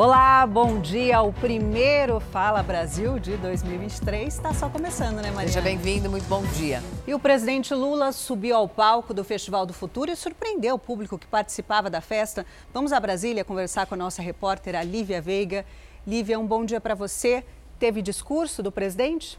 Olá, bom dia. O primeiro Fala Brasil de 2023 está só começando, né, Maria? Seja bem-vindo, muito bom dia. E o presidente Lula subiu ao palco do Festival do Futuro e surpreendeu o público que participava da festa. Vamos a Brasília conversar com a nossa repórter, a Lívia Veiga. Lívia, um bom dia para você. Teve discurso do presidente?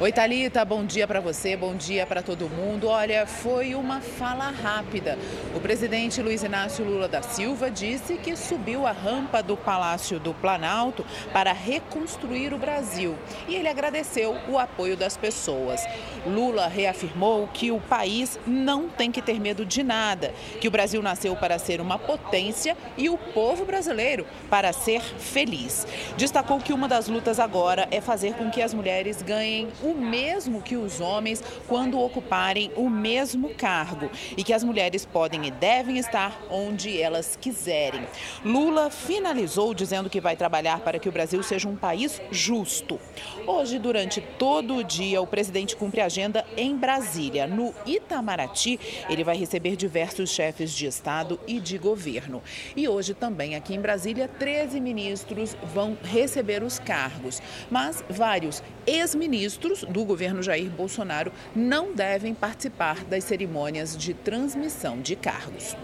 Oi, Thalita, bom dia para você, bom dia para todo mundo. Olha, foi uma fala rápida. O presidente Luiz Inácio Lula da Silva disse que subiu a rampa do Palácio do Planalto para reconstruir o Brasil e ele agradeceu o apoio das pessoas. Lula reafirmou que o país não tem que ter medo de nada, que o Brasil nasceu para ser uma potência e o povo brasileiro para ser feliz. Destacou que uma das lutas agora é fazer com que as mulheres ganhem o mesmo que os homens quando ocuparem o mesmo cargo e que as mulheres podem e devem estar onde elas quiserem. Lula finalizou dizendo que vai trabalhar para que o Brasil seja um país justo. Hoje, durante todo o dia, o presidente cumpre a agenda em Brasília. No Itamaraty, ele vai receber diversos chefes de Estado e de governo. E hoje também, aqui em Brasília, 13 ministros vão receber os cargos, mas vários ex-ministros ministros do governo Jair Bolsonaro não devem participar das cerimônias de transmissão de cargos.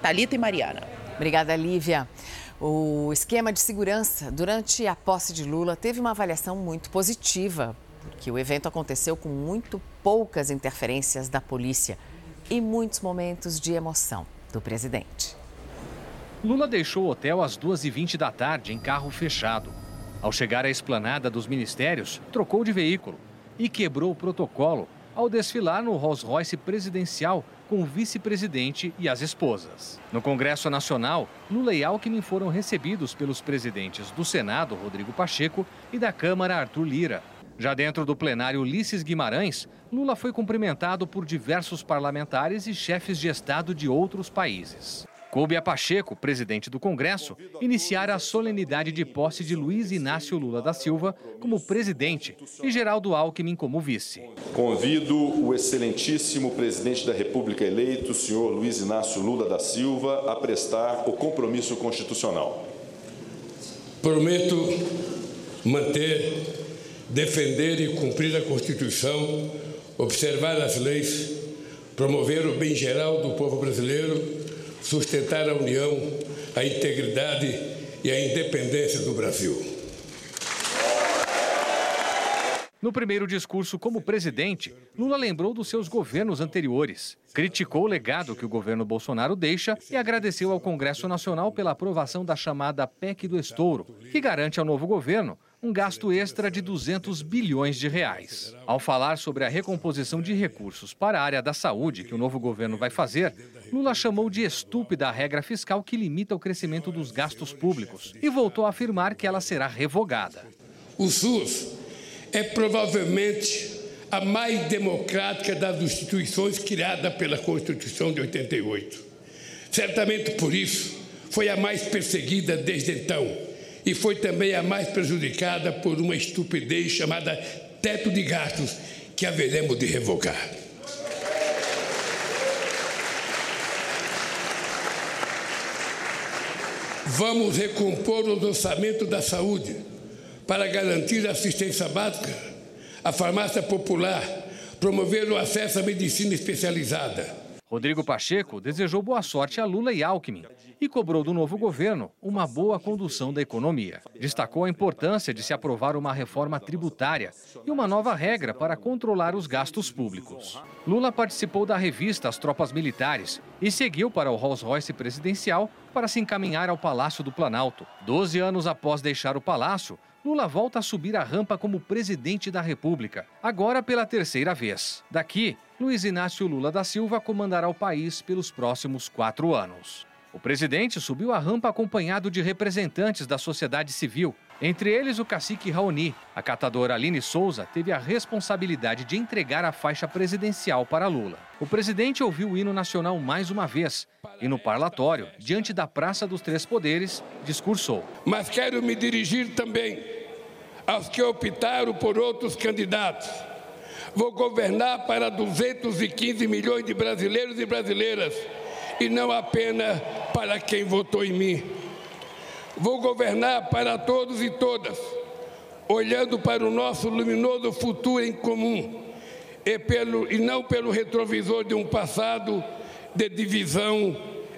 Talita e Mariana. Obrigada, Lívia. O esquema de segurança durante a posse de Lula teve uma avaliação muito positiva, porque o evento aconteceu com muito poucas interferências da polícia e muitos momentos de emoção do presidente. Lula deixou o hotel às 2h20 da tarde em carro fechado. Ao chegar à esplanada dos ministérios, trocou de veículo e quebrou o protocolo ao desfilar no Rolls-Royce presidencial com o vice-presidente e as esposas. No Congresso Nacional, Lula e Alckmin foram recebidos pelos presidentes do Senado, Rodrigo Pacheco, e da Câmara, Arthur Lira. Já dentro do plenário Ulisses Guimarães, Lula foi cumprimentado por diversos parlamentares e chefes de Estado de outros países. Coube a Pacheco, presidente do Congresso, iniciar a solenidade de posse de Luiz Inácio Lula da Silva como presidente e Geraldo Alckmin como vice. Convido o excelentíssimo presidente da República eleito, senhor Luiz Inácio Lula da Silva, a prestar o compromisso constitucional. Prometo manter, defender e cumprir a Constituição, observar as leis, promover o bem geral do povo brasileiro sustentar a união, a integridade e a independência do Brasil. No primeiro discurso como presidente, Lula lembrou dos seus governos anteriores, criticou o legado que o governo Bolsonaro deixa e agradeceu ao Congresso Nacional pela aprovação da chamada PEC do Estouro, que garante ao novo governo um gasto extra de 200 bilhões de reais. Ao falar sobre a recomposição de recursos para a área da saúde que o novo governo vai fazer, Lula chamou de estúpida a regra fiscal que limita o crescimento dos gastos públicos e voltou a afirmar que ela será revogada. O SUS é provavelmente a mais democrática das instituições criada pela Constituição de 88. Certamente por isso foi a mais perseguida desde então e foi também a mais prejudicada por uma estupidez chamada teto de gastos, que haveremos de revogar. Vamos recompor os orçamentos da saúde para garantir a assistência básica, a farmácia popular, promover o acesso à medicina especializada Rodrigo Pacheco desejou boa sorte a Lula e Alckmin e cobrou do novo governo uma boa condução da economia. Destacou a importância de se aprovar uma reforma tributária e uma nova regra para controlar os gastos públicos. Lula participou da revista As Tropas Militares e seguiu para o Rolls-Royce presidencial para se encaminhar ao Palácio do Planalto. Doze anos após deixar o palácio, Lula volta a subir a rampa como presidente da República, agora pela terceira vez. Daqui, Luiz Inácio Lula da Silva comandará o país pelos próximos quatro anos. O presidente subiu a rampa acompanhado de representantes da sociedade civil, entre eles o cacique Raoni. A catadora Aline Souza teve a responsabilidade de entregar a faixa presidencial para Lula. O presidente ouviu o hino nacional mais uma vez e no parlatório, diante da Praça dos Três Poderes, discursou. Mas quero me dirigir também aos que optaram por outros candidatos Vou governar para 215 milhões de brasileiros e brasileiras e não apenas para quem votou em mim. Vou governar para todos e todas, olhando para o nosso luminoso futuro em comum e, pelo, e não pelo retrovisor de um passado de divisão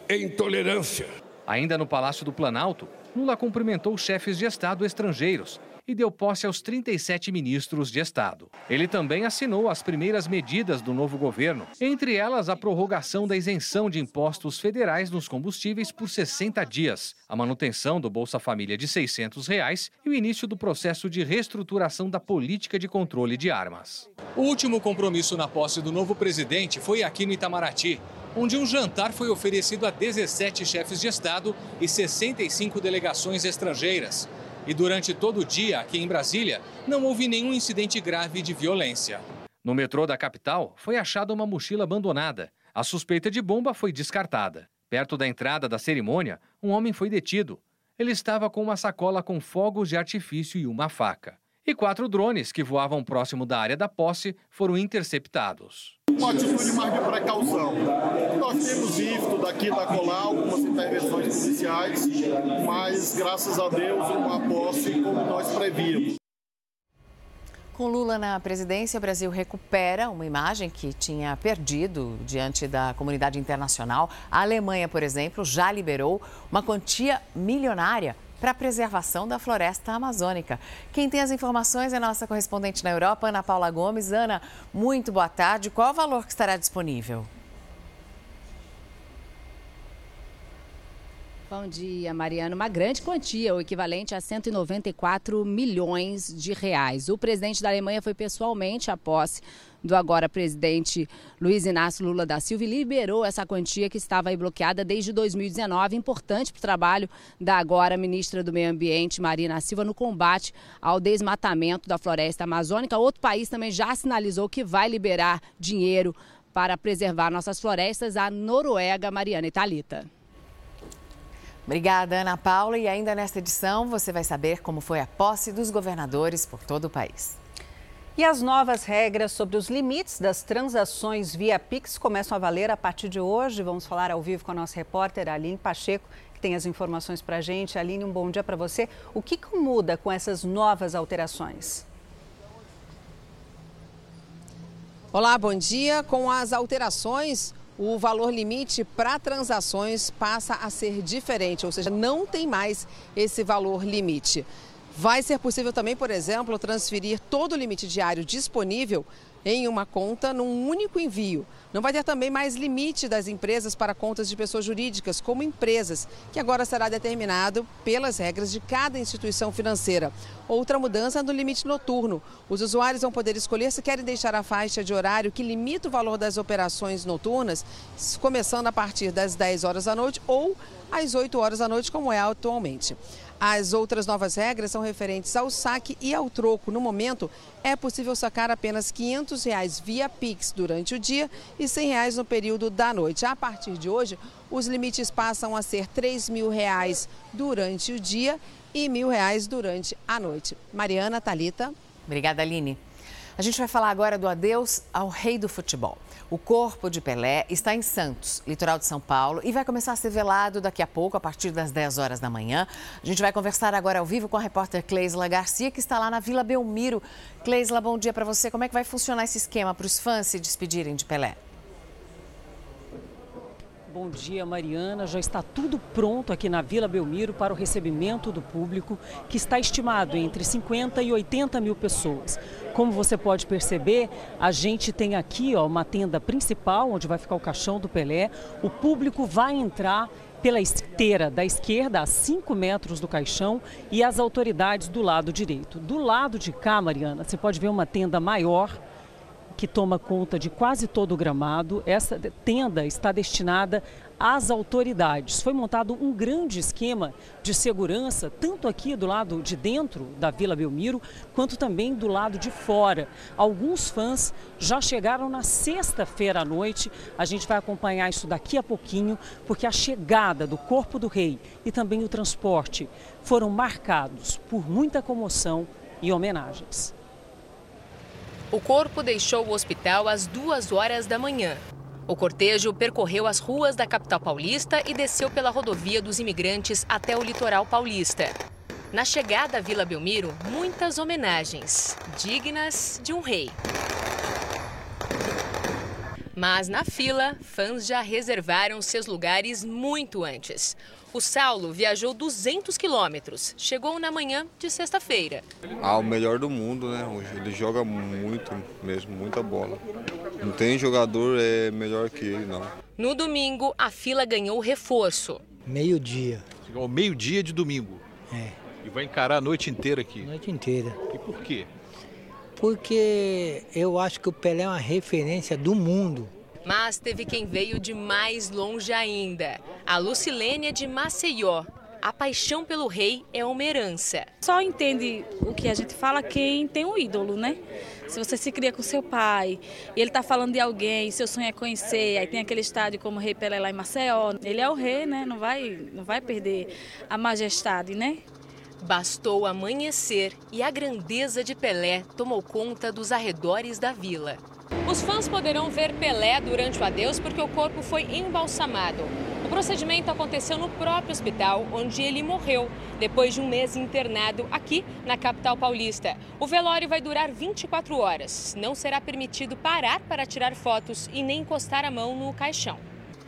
e intolerância. Ainda no Palácio do Planalto, Lula cumprimentou chefes de Estado estrangeiros e deu posse aos 37 ministros de Estado. Ele também assinou as primeiras medidas do novo governo, entre elas a prorrogação da isenção de impostos federais nos combustíveis por 60 dias, a manutenção do Bolsa Família de 600 reais e o início do processo de reestruturação da política de controle de armas. O último compromisso na posse do novo presidente foi aqui no Itamaraty, onde um jantar foi oferecido a 17 chefes de Estado e 65 delegações estrangeiras. E durante todo o dia, aqui em Brasília, não houve nenhum incidente grave de violência. No metrô da capital, foi achada uma mochila abandonada. A suspeita de bomba foi descartada. Perto da entrada da cerimônia, um homem foi detido. Ele estava com uma sacola com fogos de artifício e uma faca. E quatro drones que voavam próximo da área da posse foram interceptados. Uma atitude mais de precaução. Nós temos visto daqui da Colar algumas intervenções policiais, mas graças a Deus uma posse como nós prevíamos. Com Lula na presidência, o Brasil recupera uma imagem que tinha perdido diante da comunidade internacional. A Alemanha, por exemplo, já liberou uma quantia milionária para a preservação da floresta amazônica. Quem tem as informações é nossa correspondente na Europa, Ana Paula Gomes. Ana, muito boa tarde. Qual o valor que estará disponível? Bom dia, Mariana. Uma grande quantia, o equivalente a 194 milhões de reais. O presidente da Alemanha foi pessoalmente à posse do agora presidente Luiz Inácio Lula da Silva e liberou essa quantia que estava aí bloqueada desde 2019, importante para o trabalho da agora ministra do Meio Ambiente, Marina Silva, no combate ao desmatamento da floresta amazônica. Outro país também já sinalizou que vai liberar dinheiro para preservar nossas florestas, a Noruega, Mariana Italita. Obrigada, Ana Paula. E ainda nesta edição você vai saber como foi a posse dos governadores por todo o país. E as novas regras sobre os limites das transações via Pix começam a valer a partir de hoje. Vamos falar ao vivo com a nossa repórter Aline Pacheco, que tem as informações para a gente. Aline, um bom dia para você. O que muda com essas novas alterações? Olá, bom dia. Com as alterações, o valor limite para transações passa a ser diferente, ou seja, não tem mais esse valor limite. Vai ser possível também, por exemplo, transferir todo o limite diário disponível em uma conta num único envio. Não vai ter também mais limite das empresas para contas de pessoas jurídicas, como empresas, que agora será determinado pelas regras de cada instituição financeira. Outra mudança no limite noturno. Os usuários vão poder escolher se querem deixar a faixa de horário que limita o valor das operações noturnas, começando a partir das 10 horas da noite ou às 8 horas da noite, como é atualmente. As outras novas regras são referentes ao saque e ao troco. No momento, é possível sacar apenas 500 reais via Pix durante o dia e 100 reais no período da noite. A partir de hoje, os limites passam a ser 3 mil reais durante o dia e R$ mil reais durante a noite. Mariana, Talita. Obrigada, Aline. A gente vai falar agora do adeus ao rei do futebol. O corpo de Pelé está em Santos, litoral de São Paulo, e vai começar a ser velado daqui a pouco, a partir das 10 horas da manhã. A gente vai conversar agora ao vivo com a repórter Cleisla Garcia, que está lá na Vila Belmiro. Cleisla, bom dia para você. Como é que vai funcionar esse esquema para os fãs se despedirem de Pelé? Bom dia, Mariana. Já está tudo pronto aqui na Vila Belmiro para o recebimento do público, que está estimado entre 50 e 80 mil pessoas. Como você pode perceber, a gente tem aqui ó, uma tenda principal, onde vai ficar o caixão do Pelé. O público vai entrar pela esteira da esquerda, a 5 metros do caixão, e as autoridades do lado direito. Do lado de cá, Mariana, você pode ver uma tenda maior que toma conta de quase todo o gramado. Essa tenda está destinada às autoridades. Foi montado um grande esquema de segurança, tanto aqui do lado de dentro da Vila Belmiro, quanto também do lado de fora. Alguns fãs já chegaram na sexta-feira à noite. A gente vai acompanhar isso daqui a pouquinho, porque a chegada do Corpo do Rei e também o transporte foram marcados por muita comoção e homenagens. O corpo deixou o hospital às duas horas da manhã. O cortejo percorreu as ruas da capital paulista e desceu pela rodovia dos imigrantes até o litoral paulista. Na chegada à Vila Belmiro, muitas homenagens, dignas de um rei. Mas na fila, fãs já reservaram seus lugares muito antes. O Saulo viajou 200 quilômetros, chegou na manhã de sexta-feira. Ah, o melhor do mundo, né? Hoje ele joga muito mesmo, muita bola. Não tem jogador é melhor que ele, não. No domingo, a fila ganhou reforço. Meio-dia. Chegou ao meio-dia de domingo. É. E vai encarar a noite inteira aqui? A noite inteira. E por quê? Porque eu acho que o Pelé é uma referência do mundo. Mas teve quem veio de mais longe ainda. A Lucilênia de Maceió. A paixão pelo rei é uma herança. Só entende o que a gente fala quem tem um ídolo, né? Se você se cria com seu pai e ele está falando de alguém, seu sonho é conhecer, aí tem aquele estádio como o Rei Pelé lá em Maceió, ele é o rei, né? Não vai, não vai perder a majestade, né? Bastou amanhecer e a grandeza de Pelé tomou conta dos arredores da vila. Os fãs poderão ver Pelé durante o adeus porque o corpo foi embalsamado. O procedimento aconteceu no próprio hospital onde ele morreu, depois de um mês internado aqui na capital paulista. O velório vai durar 24 horas. Não será permitido parar para tirar fotos e nem encostar a mão no caixão.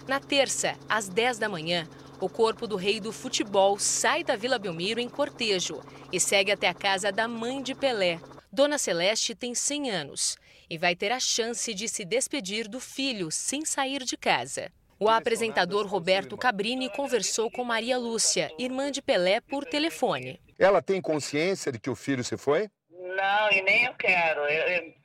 Na terça, às 10 da manhã, o corpo do rei do futebol sai da Vila Belmiro em cortejo e segue até a casa da mãe de Pelé. Dona Celeste tem 100 anos e vai ter a chance de se despedir do filho sem sair de casa. O apresentador Roberto Cabrini conversou com Maria Lúcia, irmã de Pelé, por telefone. Ela tem consciência de que o filho se foi? Não, e nem eu quero.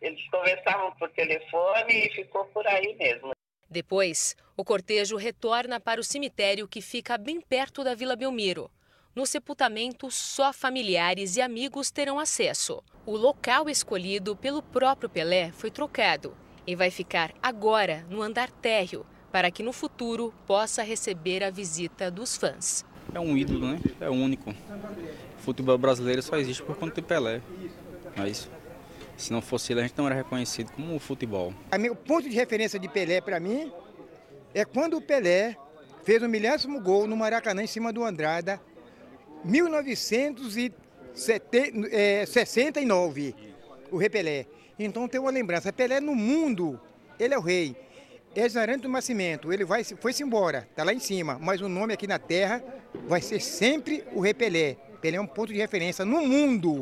Eles conversavam por telefone e ficou por aí mesmo. Depois, o cortejo retorna para o cemitério que fica bem perto da Vila Belmiro. No sepultamento, só familiares e amigos terão acesso. O local escolhido pelo próprio Pelé foi trocado e vai ficar agora no andar térreo, para que no futuro possa receber a visita dos fãs. É um ídolo, né? É único. O futebol brasileiro só existe por conta de Pelé. É isso. Se não fosse ele, a gente não era reconhecido como futebol. O ponto de referência de Pelé para mim é quando o Pelé fez o milésimo gol no Maracanã em cima do Andrada, 1969, o Rei Pelé. Então tem uma lembrança, Pelé no mundo, ele é o rei. É Zarante do Nascimento, ele vai, foi-se embora, está lá em cima, mas o nome aqui na terra vai ser sempre o Rei Pelé. Pelé é um ponto de referência no mundo.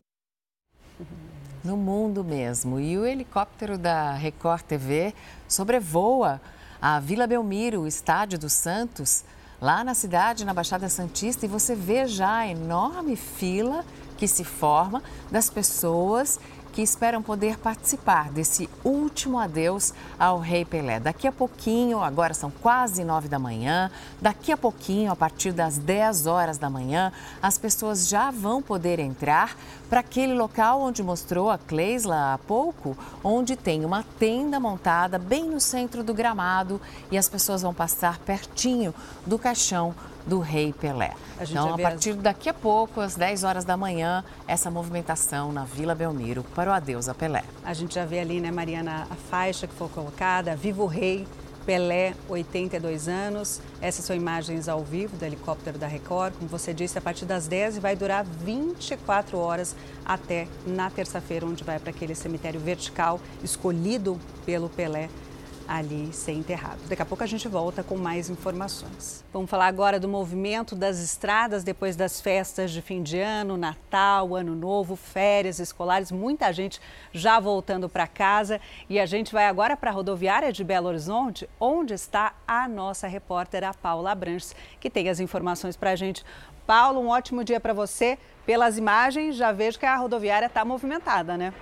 No mundo mesmo. E o helicóptero da Record TV sobrevoa a Vila Belmiro, o estádio do Santos, lá na cidade, na Baixada Santista, e você vê já a enorme fila que se forma das pessoas que esperam poder participar desse último adeus ao Rei Pelé. Daqui a pouquinho, agora são quase nove da manhã, daqui a pouquinho, a partir das dez horas da manhã, as pessoas já vão poder entrar para aquele local onde mostrou a Cleisla há pouco, onde tem uma tenda montada bem no centro do gramado e as pessoas vão passar pertinho do caixão do Rei Pelé. A então, a partir as... daqui a pouco, às 10 horas da manhã, essa movimentação na Vila Belmiro para o adeus a Pelé. A gente já vê ali, né, Mariana, a faixa que foi colocada, Viva o Rei, Pelé, 82 anos. Essas são imagens ao vivo do helicóptero da Record. Como você disse, a partir das 10 e vai durar 24 horas até na terça-feira, onde vai para aquele cemitério vertical escolhido pelo Pelé ali ser enterrado. Daqui a pouco a gente volta com mais informações. Vamos falar agora do movimento das estradas depois das festas de fim de ano, Natal, Ano Novo, férias escolares, muita gente já voltando para casa e a gente vai agora para a rodoviária de Belo Horizonte, onde está a nossa repórter a Paula Branches, que tem as informações para a gente. Paulo, um ótimo dia para você. Pelas imagens, já vejo que a rodoviária está movimentada, né?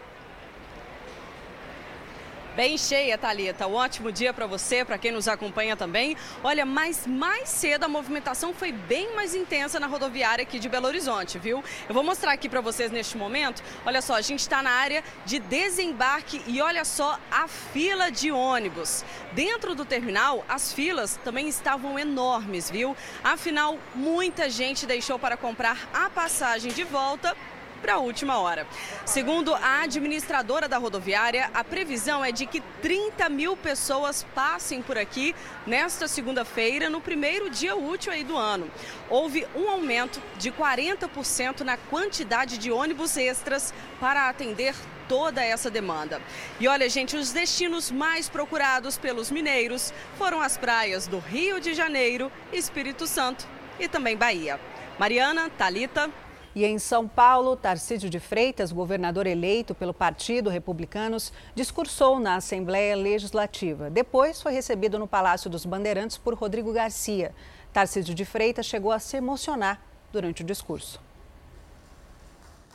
Bem cheia, Talita. Um ótimo dia para você, para quem nos acompanha também. Olha, mas mais cedo a movimentação foi bem mais intensa na rodoviária aqui de Belo Horizonte, viu? Eu vou mostrar aqui para vocês neste momento. Olha só, a gente está na área de desembarque e olha só a fila de ônibus. Dentro do terminal, as filas também estavam enormes, viu? Afinal, muita gente deixou para comprar a passagem de volta para a última hora. Segundo a administradora da rodoviária, a previsão é de que 30 mil pessoas passem por aqui nesta segunda-feira, no primeiro dia útil aí do ano. Houve um aumento de 40% na quantidade de ônibus extras para atender toda essa demanda. E olha, gente, os destinos mais procurados pelos mineiros foram as praias do Rio de Janeiro, Espírito Santo e também Bahia. Mariana, Talita. E em São Paulo, Tarcísio de Freitas, governador eleito pelo Partido Republicanos, discursou na Assembleia Legislativa. Depois foi recebido no Palácio dos Bandeirantes por Rodrigo Garcia. Tarcísio de Freitas chegou a se emocionar durante o discurso.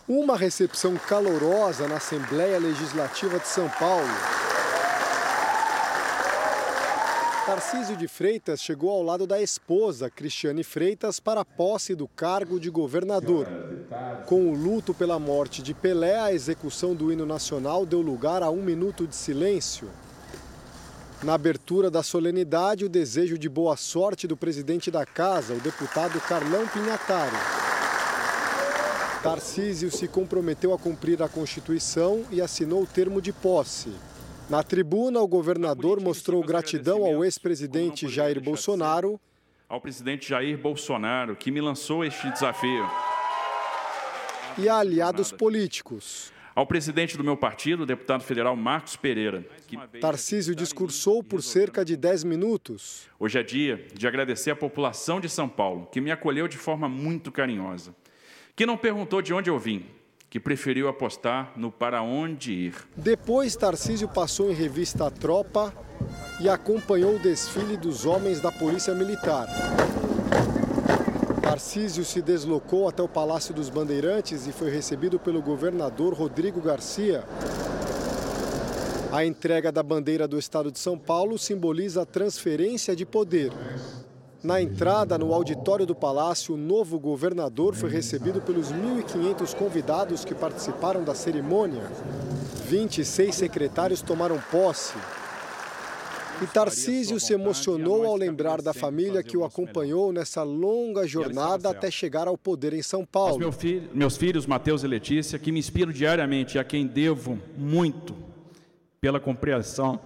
Uma recepção calorosa na Assembleia Legislativa de São Paulo. Tarcísio de Freitas chegou ao lado da esposa, Cristiane Freitas, para a posse do cargo de governador. Com o luto pela morte de Pelé, a execução do hino nacional deu lugar a um minuto de silêncio. Na abertura da solenidade, o desejo de boa sorte do presidente da casa, o deputado Carlão Pinhatari. Tarcísio se comprometeu a cumprir a Constituição e assinou o termo de posse. Na tribuna, o governador mostrou gratidão ao ex-presidente Jair Bolsonaro. Ao presidente Jair Bolsonaro, que me lançou este desafio. E a aliados políticos. Ao presidente do meu partido, o deputado federal Marcos Pereira. Que... Tarcísio discursou por cerca de 10 minutos. Hoje é dia de agradecer à população de São Paulo, que me acolheu de forma muito carinhosa. Que não perguntou de onde eu vim, que preferiu apostar no para onde ir. Depois, Tarcísio passou em revista a tropa e acompanhou o desfile dos homens da Polícia Militar. Tarcísio se deslocou até o Palácio dos Bandeirantes e foi recebido pelo governador Rodrigo Garcia. A entrega da bandeira do estado de São Paulo simboliza a transferência de poder. Na entrada no auditório do palácio, o novo governador foi recebido pelos 1.500 convidados que participaram da cerimônia. 26 secretários tomaram posse. E Tarcísio se emocionou ao lembrar da família que o acompanhou nessa longa jornada até chegar ao poder em São Paulo. Meu filho, meus filhos, Mateus e Letícia, que me inspiram diariamente e a quem devo muito pela compreensão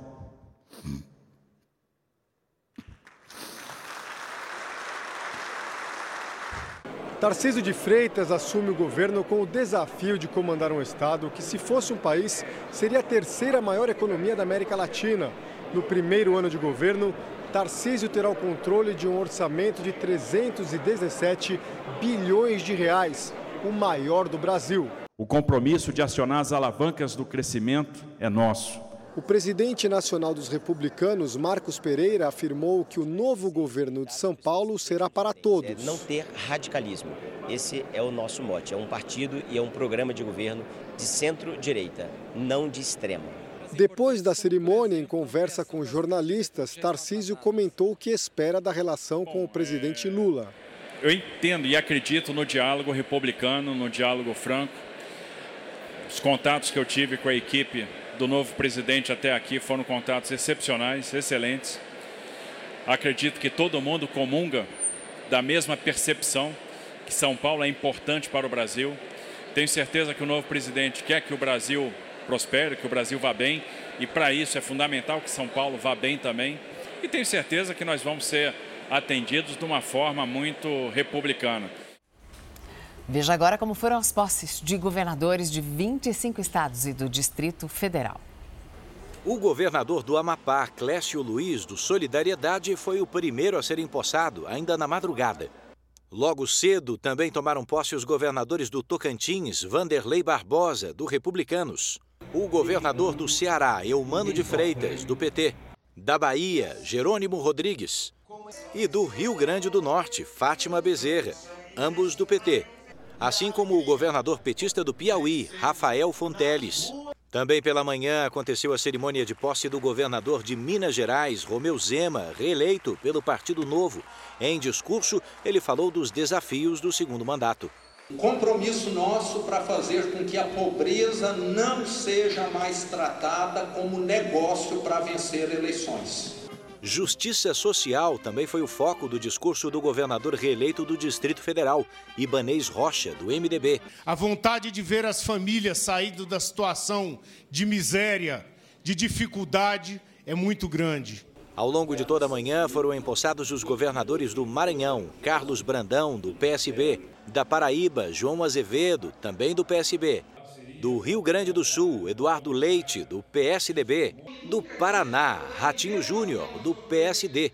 Tarcísio de Freitas assume o governo com o desafio de comandar um Estado que, se fosse um país, seria a terceira maior economia da América Latina. No primeiro ano de governo, Tarcísio terá o controle de um orçamento de 317 bilhões de reais, o maior do Brasil. O compromisso de acionar as alavancas do crescimento é nosso. O presidente nacional dos republicanos, Marcos Pereira, afirmou que o novo governo de São Paulo será para todos. É não ter radicalismo. Esse é o nosso mote. É um partido e é um programa de governo de centro-direita, não de extrema. Depois da cerimônia, em conversa com jornalistas, Tarcísio comentou o que espera da relação com o presidente Lula. Eu entendo e acredito no diálogo republicano, no diálogo franco. Os contatos que eu tive com a equipe do novo presidente até aqui foram contatos excepcionais, excelentes. Acredito que todo mundo comunga da mesma percepção que São Paulo é importante para o Brasil. Tenho certeza que o novo presidente quer que o Brasil prospere, que o Brasil vá bem, e para isso é fundamental que São Paulo vá bem também. E tenho certeza que nós vamos ser atendidos de uma forma muito republicana. Veja agora como foram as posses de governadores de 25 estados e do Distrito Federal. O governador do Amapá, Clécio Luiz, do Solidariedade, foi o primeiro a ser empossado, ainda na madrugada. Logo cedo, também tomaram posse os governadores do Tocantins, Vanderlei Barbosa, do Republicanos. O governador do Ceará, Eumano de Freitas, do PT. Da Bahia, Jerônimo Rodrigues. E do Rio Grande do Norte, Fátima Bezerra, ambos do PT assim como o governador petista do Piauí, Rafael Fonteles. Também pela manhã aconteceu a cerimônia de posse do governador de Minas Gerais, Romeu Zema, reeleito pelo Partido Novo. Em discurso, ele falou dos desafios do segundo mandato. Compromisso nosso para fazer com que a pobreza não seja mais tratada como negócio para vencer eleições. Justiça social também foi o foco do discurso do governador reeleito do Distrito Federal, Ibanês Rocha, do MDB. A vontade de ver as famílias saindo da situação de miséria, de dificuldade, é muito grande. Ao longo de toda a manhã foram empossados os governadores do Maranhão, Carlos Brandão, do PSB, da Paraíba, João Azevedo, também do PSB, do Rio Grande do Sul, Eduardo Leite, do PSDB, do Paraná, Ratinho Júnior, do PSD.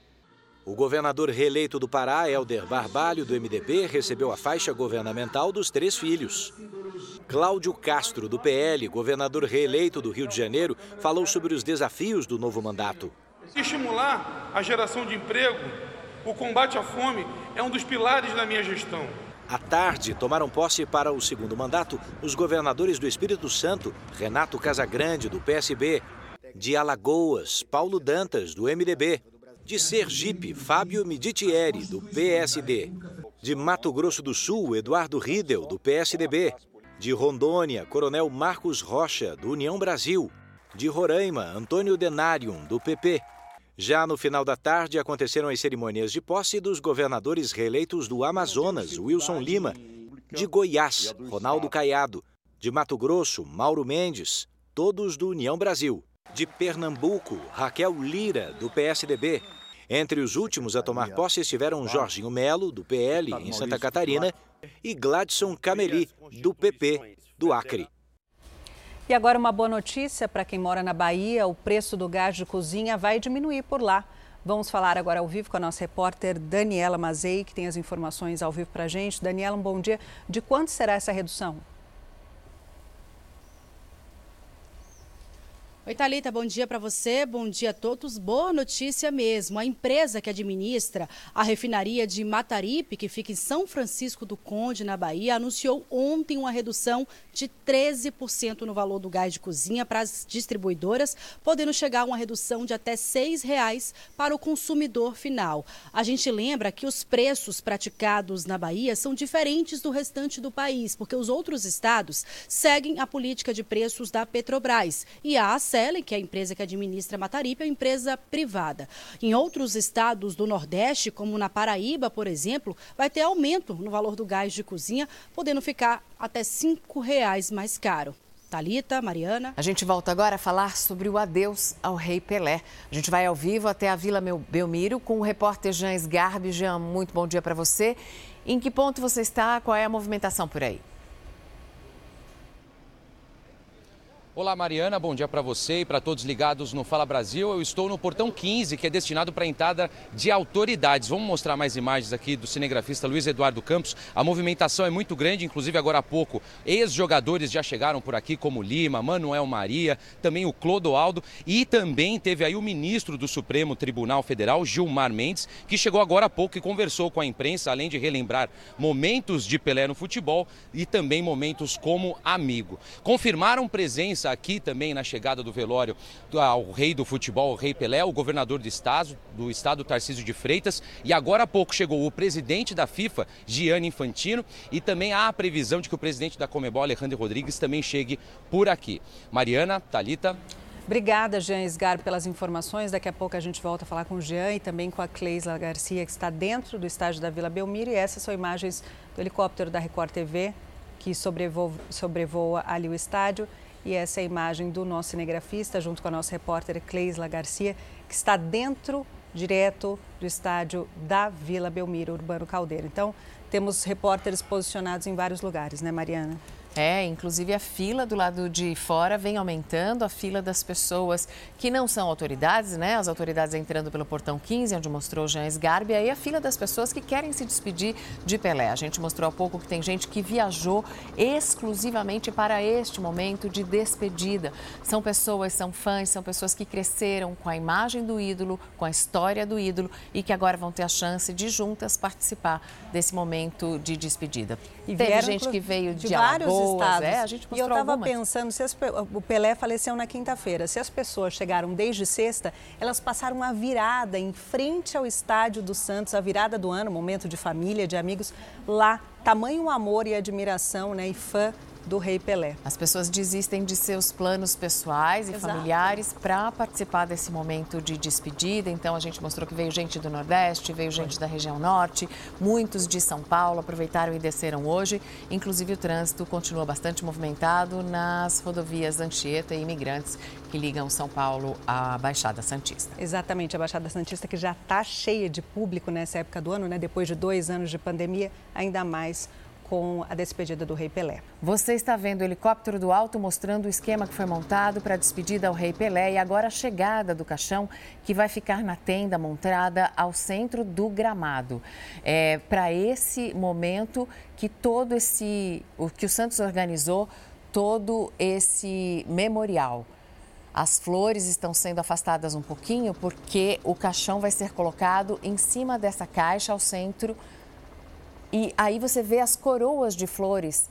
O governador reeleito do Pará, Helder Barbalho, do MDB, recebeu a faixa governamental dos três filhos. Cláudio Castro, do PL, governador reeleito do Rio de Janeiro, falou sobre os desafios do novo mandato. Estimular a geração de emprego, o combate à fome, é um dos pilares da minha gestão. À tarde, tomaram posse para o segundo mandato os governadores do Espírito Santo, Renato Casagrande, do PSB, de Alagoas, Paulo Dantas, do MDB, de Sergipe, Fábio Miditieri, do PSD, de Mato Grosso do Sul, Eduardo Riedel, do PSDB, de Rondônia, Coronel Marcos Rocha, do União Brasil, de Roraima, Antônio Denarium, do PP, já no final da tarde, aconteceram as cerimônias de posse dos governadores reeleitos do Amazonas, Wilson Lima, de Goiás, Ronaldo Caiado, de Mato Grosso, Mauro Mendes, todos do União Brasil, de Pernambuco, Raquel Lira, do PSDB. Entre os últimos a tomar posse estiveram Jorginho Melo, do PL, em Santa Catarina, e Gladson Cameli, do PP, do Acre. E agora uma boa notícia para quem mora na Bahia: o preço do gás de cozinha vai diminuir por lá. Vamos falar agora ao vivo com a nossa repórter Daniela Mazei, que tem as informações ao vivo para a gente. Daniela, um bom dia. De quanto será essa redução? Oi, Thalita, bom dia para você, bom dia a todos. Boa notícia mesmo. A empresa que administra a refinaria de Mataripe, que fica em São Francisco do Conde, na Bahia, anunciou ontem uma redução de 13% no valor do gás de cozinha para as distribuidoras, podendo chegar a uma redução de até R$ 6,00 para o consumidor final. A gente lembra que os preços praticados na Bahia são diferentes do restante do país, porque os outros estados seguem a política de preços da Petrobras e a Selen, que é a empresa que administra Mataripe, é uma empresa privada. Em outros estados do Nordeste, como na Paraíba, por exemplo, vai ter aumento no valor do gás de cozinha, podendo ficar até R$ 5,00 mais caro. Talita, Mariana. A gente volta agora a falar sobre o adeus ao Rei Pelé. A gente vai ao vivo até a Vila Belmiro com o repórter Jean Sgarbi. Jean, muito bom dia para você. Em que ponto você está? Qual é a movimentação por aí? Olá, Mariana, bom dia para você e para todos ligados no Fala Brasil. Eu estou no portão 15, que é destinado para a entrada de autoridades. Vamos mostrar mais imagens aqui do cinegrafista Luiz Eduardo Campos. A movimentação é muito grande, inclusive agora há pouco, ex-jogadores já chegaram por aqui, como Lima, Manuel Maria, também o Clodoaldo e também teve aí o ministro do Supremo Tribunal Federal, Gilmar Mendes, que chegou agora há pouco e conversou com a imprensa, além de relembrar momentos de Pelé no futebol e também momentos como amigo. Confirmaram presença aqui também na chegada do velório ao rei do futebol, o rei Pelé, o governador do estado, do estado Tarcísio de Freitas, e agora há pouco chegou o presidente da FIFA, Gianni Infantino, e também há a previsão de que o presidente da Comebol, Alejandro Rodrigues, também chegue por aqui. Mariana, Talita. Obrigada, Jean Esgar, pelas informações. Daqui a pouco a gente volta a falar com o Jean e também com a Cleisla Garcia, que está dentro do estádio da Vila Belmiro. E essas são imagens do helicóptero da Record TV, que sobrevoa, sobrevoa ali o estádio. E essa é a imagem do nosso cinegrafista, junto com a nossa repórter Cleisla Garcia, que está dentro, direto do estádio da Vila Belmiro, Urbano Caldeira. Então, temos repórteres posicionados em vários lugares, né, Mariana? É, inclusive a fila do lado de fora vem aumentando, a fila das pessoas que não são autoridades, né? As autoridades entrando pelo portão 15, onde mostrou Jean Sgarbi, aí a fila das pessoas que querem se despedir de Pelé. A gente mostrou há pouco que tem gente que viajou exclusivamente para este momento de despedida. São pessoas, são fãs, são pessoas que cresceram com a imagem do ídolo, com a história do ídolo e que agora vão ter a chance de juntas participar desse momento de despedida. E Teve gente que veio de, de vários estados. É, a gente e eu estava pensando, se as, o Pelé faleceu na quinta-feira, se as pessoas chegaram desde sexta, elas passaram uma virada em frente ao estádio do Santos, a virada do ano, momento de família, de amigos, lá. Tamanho amor e admiração né, e fã do Rei Pelé. As pessoas desistem de seus planos pessoais e Exato. familiares para participar desse momento de despedida. Então a gente mostrou que veio gente do Nordeste, veio gente da região Norte, muitos de São Paulo aproveitaram e desceram hoje. Inclusive o trânsito continua bastante movimentado nas rodovias Anchieta e Imigrantes que ligam São Paulo à Baixada Santista. Exatamente, a Baixada Santista que já está cheia de público nessa época do ano, né? Depois de dois anos de pandemia, ainda mais com a despedida do Rei Pelé. Você está vendo o helicóptero do alto mostrando o esquema que foi montado para a despedida ao Rei Pelé e agora a chegada do caixão que vai ficar na tenda montada ao centro do gramado. É para esse momento que todo esse, o que o Santos organizou, todo esse memorial. As flores estão sendo afastadas um pouquinho porque o caixão vai ser colocado em cima dessa caixa ao centro e aí você vê as coroas de flores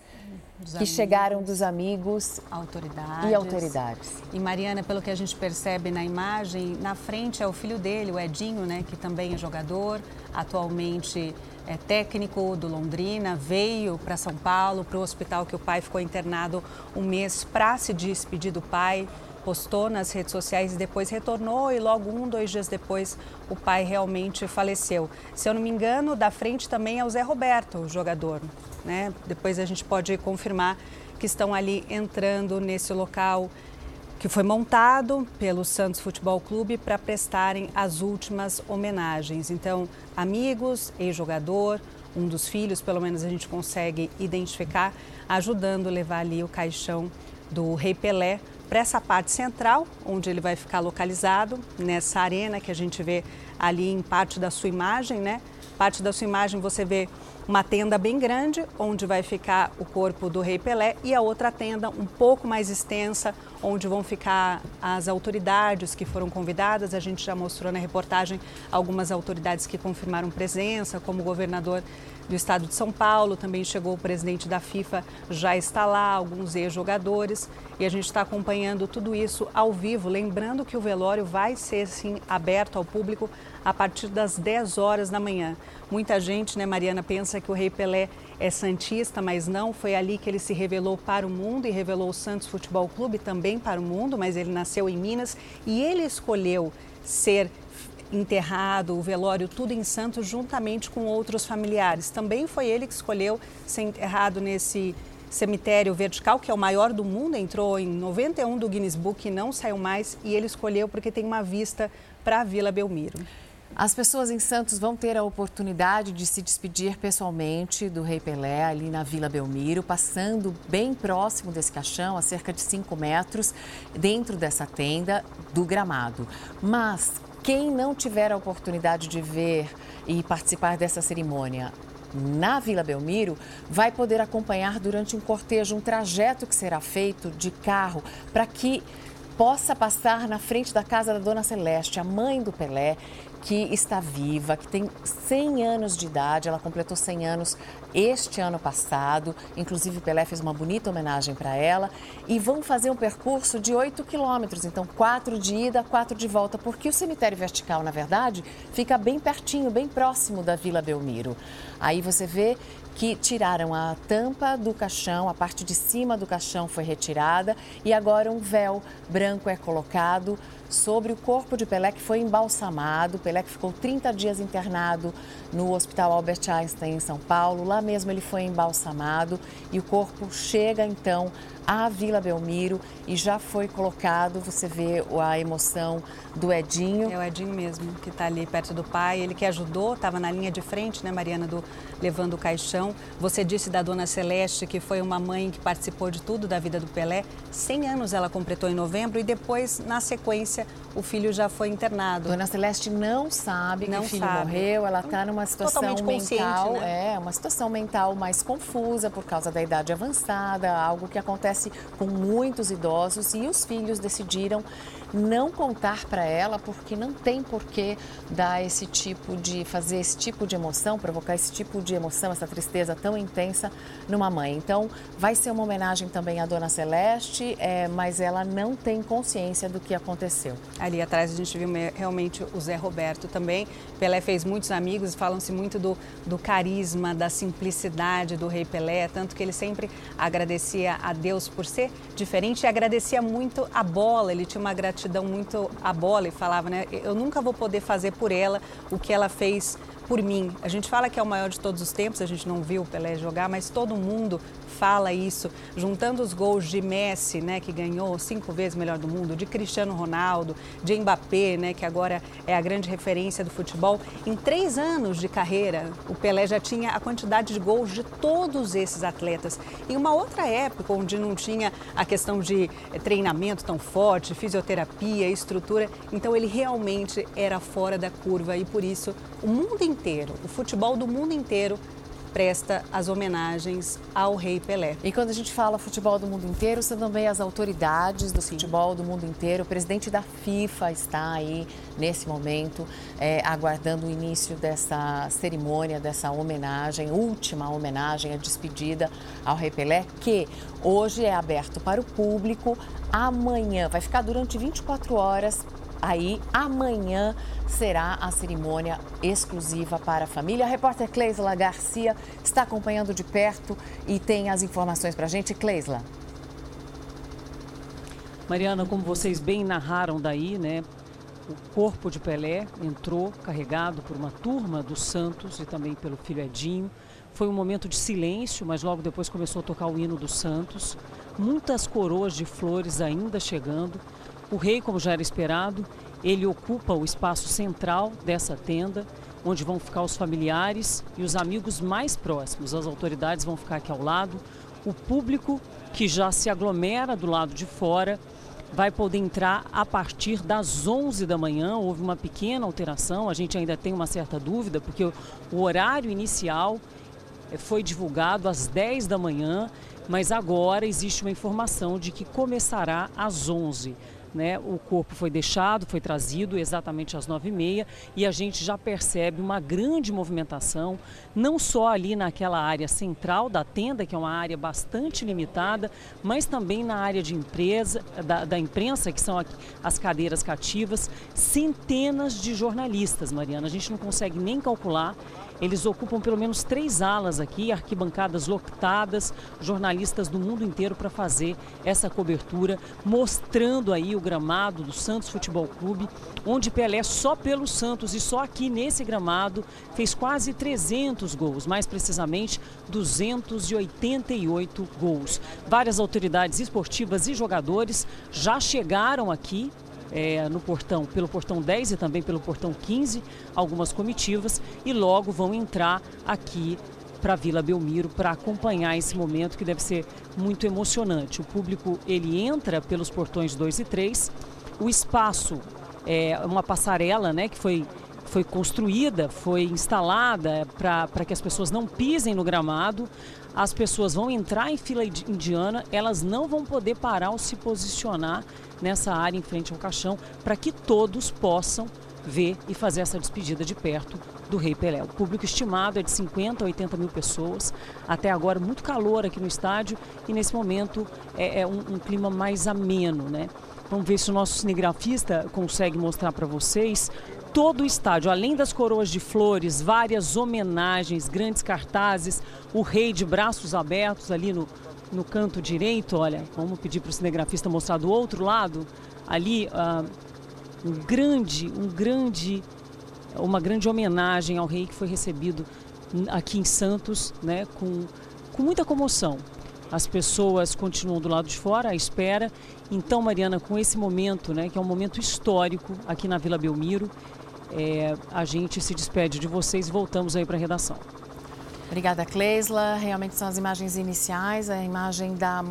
Dos que amigos. chegaram dos amigos autoridades. e autoridades. E Mariana, pelo que a gente percebe na imagem, na frente é o filho dele, o Edinho, né, que também é jogador, atualmente é técnico do Londrina, veio para São Paulo, para o hospital que o pai ficou internado um mês para se despedir do pai. Postou nas redes sociais e depois retornou, e logo um, dois dias depois, o pai realmente faleceu. Se eu não me engano, da frente também é o Zé Roberto, o jogador. Né? Depois a gente pode confirmar que estão ali entrando nesse local que foi montado pelo Santos Futebol Clube para prestarem as últimas homenagens. Então, amigos, ex-jogador, um dos filhos, pelo menos a gente consegue identificar, ajudando a levar ali o caixão do Rei Pelé para essa parte central, onde ele vai ficar localizado, nessa arena que a gente vê ali em parte da sua imagem, né? Parte da sua imagem você vê uma tenda bem grande, onde vai ficar o corpo do Rei Pelé, e a outra tenda um pouco mais extensa, onde vão ficar as autoridades que foram convidadas. A gente já mostrou na reportagem algumas autoridades que confirmaram presença, como o governador do estado de São Paulo, também chegou o presidente da FIFA, já está lá, alguns ex-jogadores, e a gente está acompanhando tudo isso ao vivo. Lembrando que o velório vai ser, sim, aberto ao público a partir das 10 horas da manhã. Muita gente, né, Mariana, pensa que o Rei Pelé é santista, mas não. Foi ali que ele se revelou para o mundo e revelou o Santos Futebol Clube também para o mundo, mas ele nasceu em Minas e ele escolheu ser enterrado, o velório, tudo em Santos, juntamente com outros familiares. Também foi ele que escolheu ser enterrado nesse cemitério vertical, que é o maior do mundo, entrou em 91 do Guinness Book e não saiu mais, e ele escolheu porque tem uma vista para a Vila Belmiro. As pessoas em Santos vão ter a oportunidade de se despedir pessoalmente do Rei Pelé ali na Vila Belmiro, passando bem próximo desse caixão, a cerca de 5 metros, dentro dessa tenda do gramado. Mas quem não tiver a oportunidade de ver e participar dessa cerimônia na Vila Belmiro vai poder acompanhar durante um cortejo um trajeto que será feito de carro para que possa passar na frente da casa da Dona Celeste, a mãe do Pelé, que está viva, que tem 100 anos de idade. Ela completou 100 anos este ano passado. Inclusive, Pelé fez uma bonita homenagem para ela. E vão fazer um percurso de 8 quilômetros, então 4 de ida, 4 de volta, porque o cemitério vertical, na verdade, fica bem pertinho, bem próximo da Vila Belmiro. Aí você vê que tiraram a tampa do caixão, a parte de cima do caixão foi retirada e agora um véu branco é colocado sobre o corpo de Pelé que foi embalsamado. Pelé que ficou 30 dias internado no Hospital Albert Einstein em São Paulo. Lá mesmo ele foi embalsamado e o corpo chega então à Vila Belmiro e já foi colocado, você vê a emoção do Edinho. É o Edinho mesmo, que está ali perto do pai, ele que ajudou, estava na linha de frente, né, Mariana, do levando o caixão. Você disse da Dona Celeste, que foi uma mãe que participou de tudo da vida do Pelé. 100 anos ela completou em novembro e depois, na sequência, o filho já foi internado. Dona Celeste não sabe não que o filho sabe. morreu, ela está numa situação Totalmente consciente, mental, né? é, uma situação mental mais confusa por causa da idade avançada, algo que acontece com muitos idosos e os filhos decidiram não contar para ela porque não tem por que dar esse tipo de fazer esse tipo de emoção, provocar esse tipo de emoção, essa tristeza tão intensa numa mãe. Então, vai ser uma homenagem também à Dona Celeste, é, mas ela não tem consciência do que aconteceu. aconteceu. Ali atrás a gente viu realmente o Zé Roberto também. Pelé fez muitos amigos, falam-se muito do, do carisma, da simplicidade do Rei Pelé, tanto que ele sempre agradecia a Deus por ser diferente e agradecia muito a bola. Ele tinha uma gratidão muito à bola e falava, né? Eu nunca vou poder fazer por ela o que ela fez por mim. A gente fala que é o maior de todos os tempos, a gente não viu o Pelé jogar, mas todo mundo fala isso, juntando os gols de Messi, né, que ganhou cinco vezes melhor do mundo, de Cristiano Ronaldo, de Mbappé, né, que agora é a grande referência do futebol. Em três anos de carreira, o Pelé já tinha a quantidade de gols de todos esses atletas. Em uma outra época, onde não tinha a questão de eh, treinamento tão forte, fisioterapia, estrutura, então ele realmente era fora da curva e por isso o mundo inteiro, o futebol do mundo inteiro presta as homenagens ao Rei Pelé. E quando a gente fala futebol do mundo inteiro, são também as autoridades do Sim. futebol do mundo inteiro. O presidente da FIFA está aí nesse momento, é, aguardando o início dessa cerimônia, dessa homenagem, última homenagem, a despedida ao Rei Pelé, que hoje é aberto para o público. Amanhã vai ficar durante 24 horas aí amanhã será a cerimônia exclusiva para a família. A repórter Cleisla Garcia está acompanhando de perto e tem as informações para a gente. Cleisla. Mariana, como vocês bem narraram daí, né? O corpo de Pelé entrou carregado por uma turma do Santos e também pelo filho Edinho. Foi um momento de silêncio, mas logo depois começou a tocar o hino do Santos. Muitas coroas de flores ainda chegando. O rei, como já era esperado, ele ocupa o espaço central dessa tenda, onde vão ficar os familiares e os amigos mais próximos. As autoridades vão ficar aqui ao lado. O público que já se aglomera do lado de fora vai poder entrar a partir das 11 da manhã. Houve uma pequena alteração, a gente ainda tem uma certa dúvida, porque o horário inicial eh, foi divulgado às 10 da manhã, mas agora existe uma informação de que começará às 11 né? O corpo foi deixado, foi trazido exatamente às nove e meia e a gente já percebe uma grande movimentação, não só ali naquela área central da tenda, que é uma área bastante limitada, mas também na área de empresa, da, da imprensa, que são as cadeiras cativas, centenas de jornalistas, Mariana. A gente não consegue nem calcular eles ocupam pelo menos três alas aqui, arquibancadas lotadas, jornalistas do mundo inteiro para fazer essa cobertura, mostrando aí o gramado do Santos Futebol Clube, onde Pelé só pelo Santos e só aqui nesse gramado fez quase 300 gols, mais precisamente 288 gols. Várias autoridades esportivas e jogadores já chegaram aqui é, no portão, pelo portão 10 e também pelo portão 15, algumas comitivas e logo vão entrar aqui para a Vila Belmiro para acompanhar esse momento que deve ser muito emocionante. O público ele entra pelos portões 2 e 3. O espaço é uma passarela, né, que foi foi construída, foi instalada para que as pessoas não pisem no gramado. As pessoas vão entrar em fila indiana, elas não vão poder parar ou se posicionar nessa área em frente ao caixão para que todos possam ver e fazer essa despedida de perto do Rei Pelé. O público estimado é de 50 a 80 mil pessoas. Até agora, muito calor aqui no estádio e nesse momento é, é um, um, clima mais ameno, né? Vamos ver se o nosso cinegrafista consegue mostrar para vocês todo o estádio, além das coroas de flores, várias homenagens, grandes cartazes, o rei de braços abertos ali no, no canto direito, olha, vamos pedir para o cinegrafista mostrar do outro lado, ali uh, um grande, um grande, uma grande homenagem ao rei que foi recebido aqui em Santos, né, com, com muita comoção. As pessoas continuam do lado de fora à espera. Então, Mariana, com esse momento, né, que é um momento histórico aqui na Vila Belmiro, é, a gente se despede de vocês e voltamos aí para a redação. Obrigada, Cleisla. Realmente são as imagens iniciais, a imagem da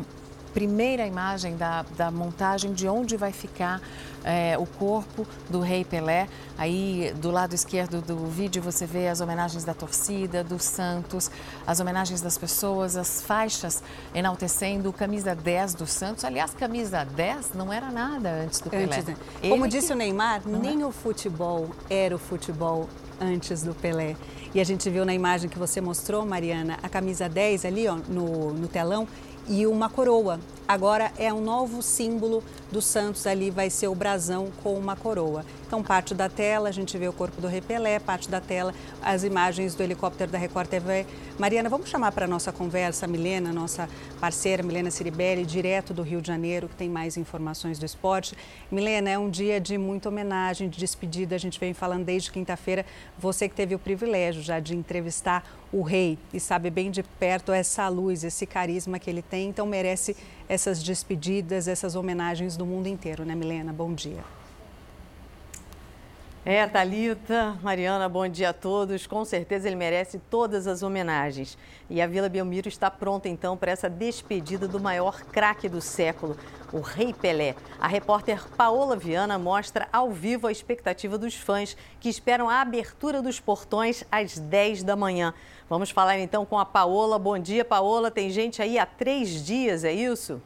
primeira imagem da, da montagem de onde vai ficar é, o corpo do Rei Pelé. Aí do lado esquerdo do vídeo você vê as homenagens da torcida, dos Santos, as homenagens das pessoas, as faixas enaltecendo camisa 10 do Santos. Aliás, camisa 10 não era nada antes do Pelé. Antes, né? Como disse que... o Neymar, uhum. nem o futebol era o futebol antes do Pelé. E a gente viu na imagem que você mostrou, Mariana, a camisa 10 ali ó, no, no telão. E uma coroa. Agora é um novo símbolo do Santos ali, vai ser o brasão com uma coroa. Então, parte da tela, a gente vê o corpo do Repelé, parte da tela, as imagens do helicóptero da Record TV. Mariana, vamos chamar para a nossa conversa a Milena, nossa parceira, Milena Ciribelli, direto do Rio de Janeiro, que tem mais informações do esporte. Milena, é um dia de muita homenagem, de despedida, a gente vem falando desde quinta-feira. Você que teve o privilégio já de entrevistar o rei e sabe bem de perto essa luz, esse carisma que ele tem, então merece essas despedidas, essas homenagens do mundo inteiro, né, Milena? Bom dia. É, Talita, Mariana, bom dia a todos. Com certeza ele merece todas as homenagens. E a Vila Belmiro está pronta então para essa despedida do maior craque do século, o Rei Pelé. A repórter Paola Viana mostra ao vivo a expectativa dos fãs que esperam a abertura dos portões às 10 da manhã. Vamos falar então com a Paola. Bom dia, Paola. Tem gente aí há três dias, é isso?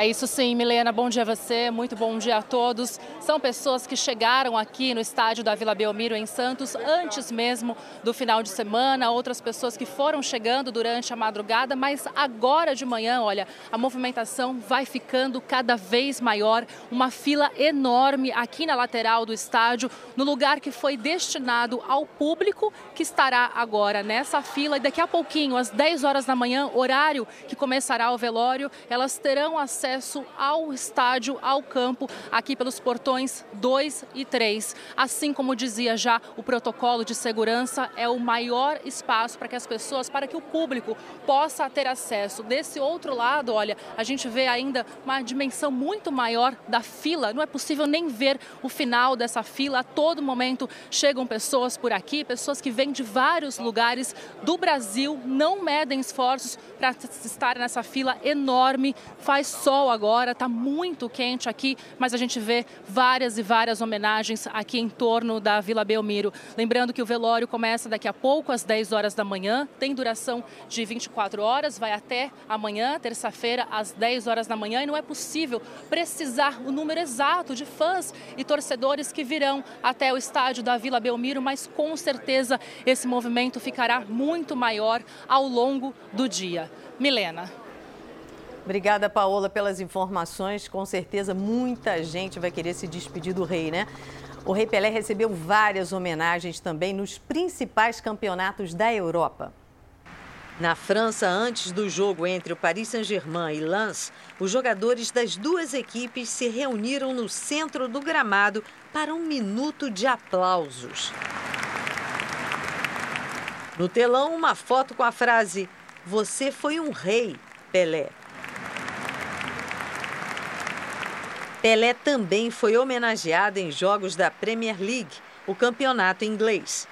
É isso sim, Milena. Bom dia a você, muito bom dia a todos. São pessoas que chegaram aqui no estádio da Vila Belmiro, em Santos, antes mesmo do final de semana. Outras pessoas que foram chegando durante a madrugada, mas agora de manhã, olha, a movimentação vai ficando cada vez maior. Uma fila enorme aqui na lateral do estádio, no lugar que foi destinado ao público, que estará agora nessa fila. E daqui a pouquinho, às 10 horas da manhã, horário que começará o velório, elas terão acesso acesso ao estádio, ao campo, aqui pelos portões 2 e 3. Assim como dizia já o protocolo de segurança, é o maior espaço para que as pessoas, para que o público possa ter acesso. Desse outro lado, olha, a gente vê ainda uma dimensão muito maior da fila. Não é possível nem ver o final dessa fila. A todo momento chegam pessoas por aqui, pessoas que vêm de vários lugares do Brasil, não medem esforços para estar nessa fila enorme. Faz sol sol agora, está muito quente aqui, mas a gente vê várias e várias homenagens aqui em torno da Vila Belmiro. Lembrando que o velório começa daqui a pouco, às 10 horas da manhã, tem duração de 24 horas, vai até amanhã, terça-feira, às 10 horas da manhã, e não é possível precisar o número exato de fãs e torcedores que virão até o estádio da Vila Belmiro, mas com certeza esse movimento ficará muito maior ao longo do dia. Milena. Obrigada, Paola, pelas informações. Com certeza muita gente vai querer se despedir do rei, né? O Rei Pelé recebeu várias homenagens também nos principais campeonatos da Europa. Na França, antes do jogo entre o Paris Saint-Germain e Lens, os jogadores das duas equipes se reuniram no centro do gramado para um minuto de aplausos. No telão, uma foto com a frase: Você foi um rei, Pelé. Pelé também foi homenageado em jogos da Premier League, o campeonato inglês.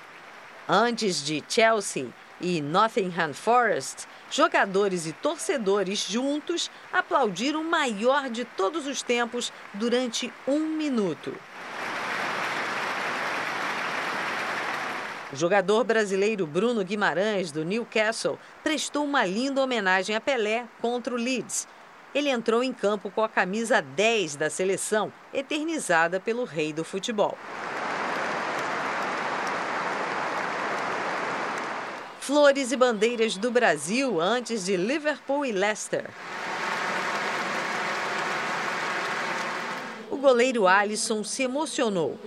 Antes de Chelsea e Nottingham Forest, jogadores e torcedores juntos aplaudiram o maior de todos os tempos durante um minuto. O jogador brasileiro Bruno Guimarães, do Newcastle, prestou uma linda homenagem a Pelé contra o Leeds ele entrou em campo com a camisa 10 da seleção, eternizada pelo rei do futebol. Flores e bandeiras do Brasil antes de Liverpool e Leicester. O goleiro Alisson se emocionou.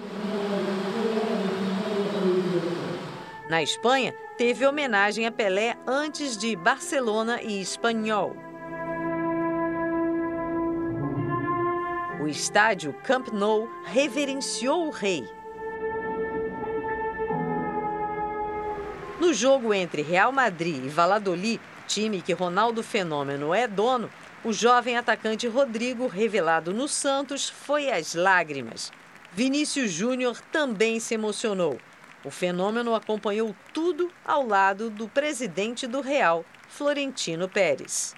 Na Espanha, teve homenagem a Pelé antes de Barcelona e Espanhol. Estádio Camp Nou reverenciou o rei. No jogo entre Real Madrid e Valladolid, time que Ronaldo Fenômeno é dono, o jovem atacante Rodrigo, revelado no Santos, foi às lágrimas. Vinícius Júnior também se emocionou. O fenômeno acompanhou tudo ao lado do presidente do Real, Florentino Pérez.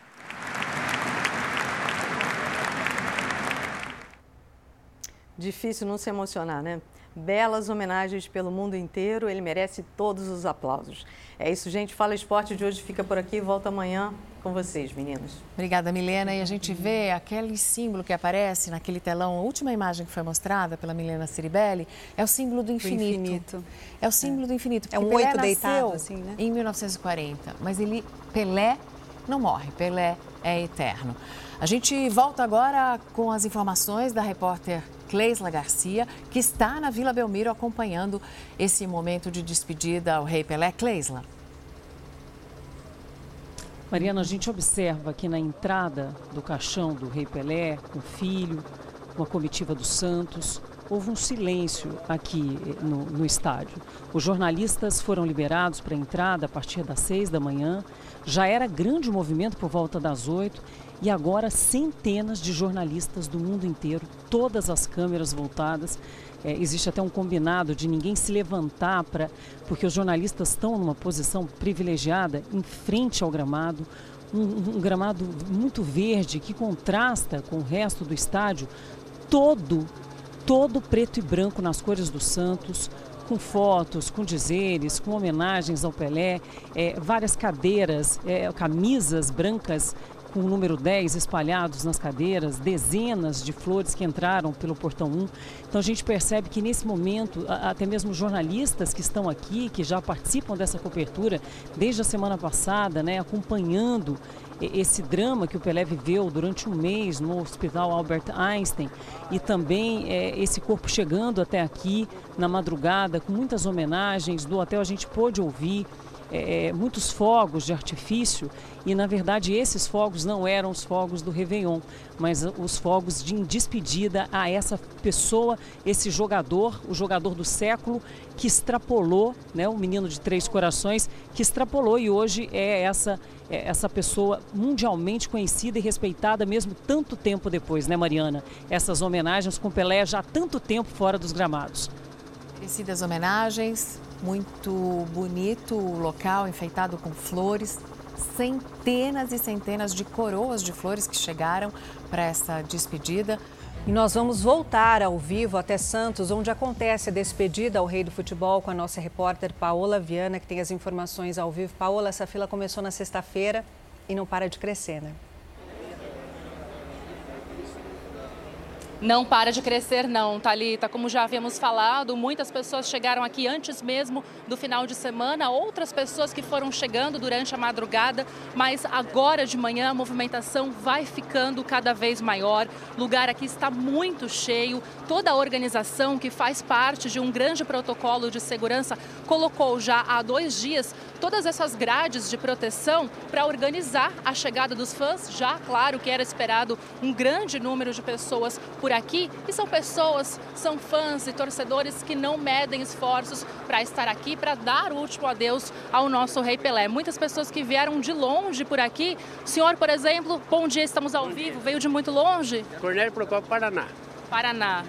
Difícil não se emocionar, né? Belas homenagens pelo mundo inteiro, ele merece todos os aplausos. É isso, gente. Fala Esporte de hoje fica por aqui. Volta amanhã com vocês, meninos. Obrigada, Milena. E a gente vê aquele símbolo que aparece naquele telão, a última imagem que foi mostrada pela Milena Ciribelli, é o símbolo do infinito. Do infinito. É o símbolo é. do infinito. É um Pelé oito deitado, assim, né? Em 1940. Mas ele, Pelé, não morre. Pelé é eterno. A gente volta agora com as informações da repórter Cleisla Garcia, que está na Vila Belmiro acompanhando esse momento de despedida ao Rei Pelé. Cleisla. Mariana, a gente observa aqui na entrada do caixão do Rei Pelé, com o filho, uma comitiva dos Santos, houve um silêncio aqui eh, no, no estádio. Os jornalistas foram liberados para a entrada a partir das seis da manhã. Já era grande movimento por volta das oito e agora centenas de jornalistas do mundo inteiro, todas as câmeras voltadas. É, existe até um combinado de ninguém se levantar para, porque os jornalistas estão numa posição privilegiada em frente ao gramado, um, um gramado muito verde que contrasta com o resto do estádio, todo, todo preto e branco nas cores do Santos, com fotos, com dizeres, com homenagens ao Pelé, é, várias cadeiras, é, camisas brancas com o número 10 espalhados nas cadeiras, dezenas de flores que entraram pelo portão 1. Então a gente percebe que nesse momento, até mesmo jornalistas que estão aqui, que já participam dessa cobertura desde a semana passada, né, acompanhando esse drama que o Pelé viveu durante um mês no Hospital Albert Einstein e também é, esse corpo chegando até aqui na madrugada com muitas homenagens. Do hotel a gente pôde ouvir é, é, muitos fogos de artifício e, na verdade, esses fogos não eram os fogos do Réveillon, mas os fogos de despedida a essa pessoa, esse jogador, o jogador do século, que extrapolou, né, o menino de três corações, que extrapolou e hoje é essa, é essa pessoa mundialmente conhecida e respeitada mesmo tanto tempo depois, né, Mariana? Essas homenagens com Pelé já há tanto tempo fora dos gramados. Merecidas homenagens, muito bonito o local, enfeitado com flores. Centenas e centenas de coroas de flores que chegaram para essa despedida. E nós vamos voltar ao vivo até Santos, onde acontece a despedida ao rei do futebol com a nossa repórter Paola Viana, que tem as informações ao vivo. Paola, essa fila começou na sexta-feira e não para de crescer, né? Não para de crescer, não, Talita. Como já havíamos falado, muitas pessoas chegaram aqui antes mesmo do final de semana, outras pessoas que foram chegando durante a madrugada, mas agora de manhã a movimentação vai ficando cada vez maior. O lugar aqui está muito cheio. Toda a organização que faz parte de um grande protocolo de segurança colocou já há dois dias todas essas grades de proteção para organizar a chegada dos fãs. Já, claro, que era esperado um grande número de pessoas por aqui e são pessoas, são fãs e torcedores que não medem esforços para estar aqui, para dar o último adeus ao nosso Rei Pelé. Muitas pessoas que vieram de longe por aqui. O senhor, por exemplo, bom dia, estamos ao vivo, veio de muito longe? Cornélio Procópio, Paraná. Paraná.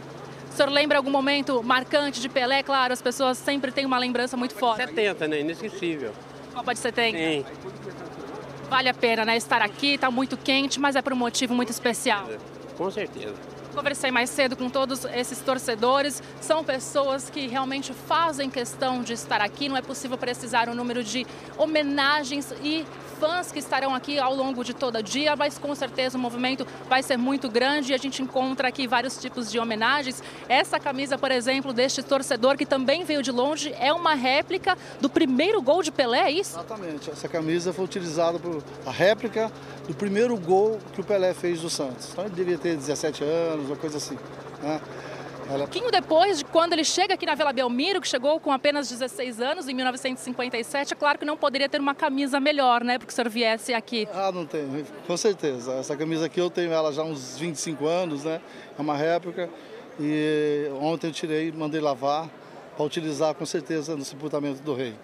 O senhor lembra algum momento marcante de Pelé? Claro, as pessoas sempre têm uma lembrança muito forte. 70, né? Inesquecível. Copa de 70? Sim. Vale a pena, né? Estar aqui, está muito quente, mas é por um motivo muito especial. Com certeza. Conversei mais cedo com todos esses torcedores. São pessoas que realmente fazem questão de estar aqui. Não é possível precisar o número de homenagens e fãs que estarão aqui ao longo de todo o dia, mas com certeza o movimento vai ser muito grande e a gente encontra aqui vários tipos de homenagens. Essa camisa, por exemplo, deste torcedor que também veio de longe, é uma réplica do primeiro gol de Pelé, é isso? Exatamente. Essa camisa foi utilizada por a réplica do primeiro gol que o Pelé fez do Santos. Então ele devia ter 17 anos, uma coisa assim. Né? Um pouquinho depois de quando ele chega aqui na Vila Belmiro, que chegou com apenas 16 anos, em 1957, é claro que não poderia ter uma camisa melhor, né? Porque o senhor viesse aqui. Ah, não tem, com certeza. Essa camisa aqui eu tenho ela já há uns 25 anos, né? É uma réplica. E ontem eu tirei, mandei lavar, para utilizar com certeza no sepultamento do rei.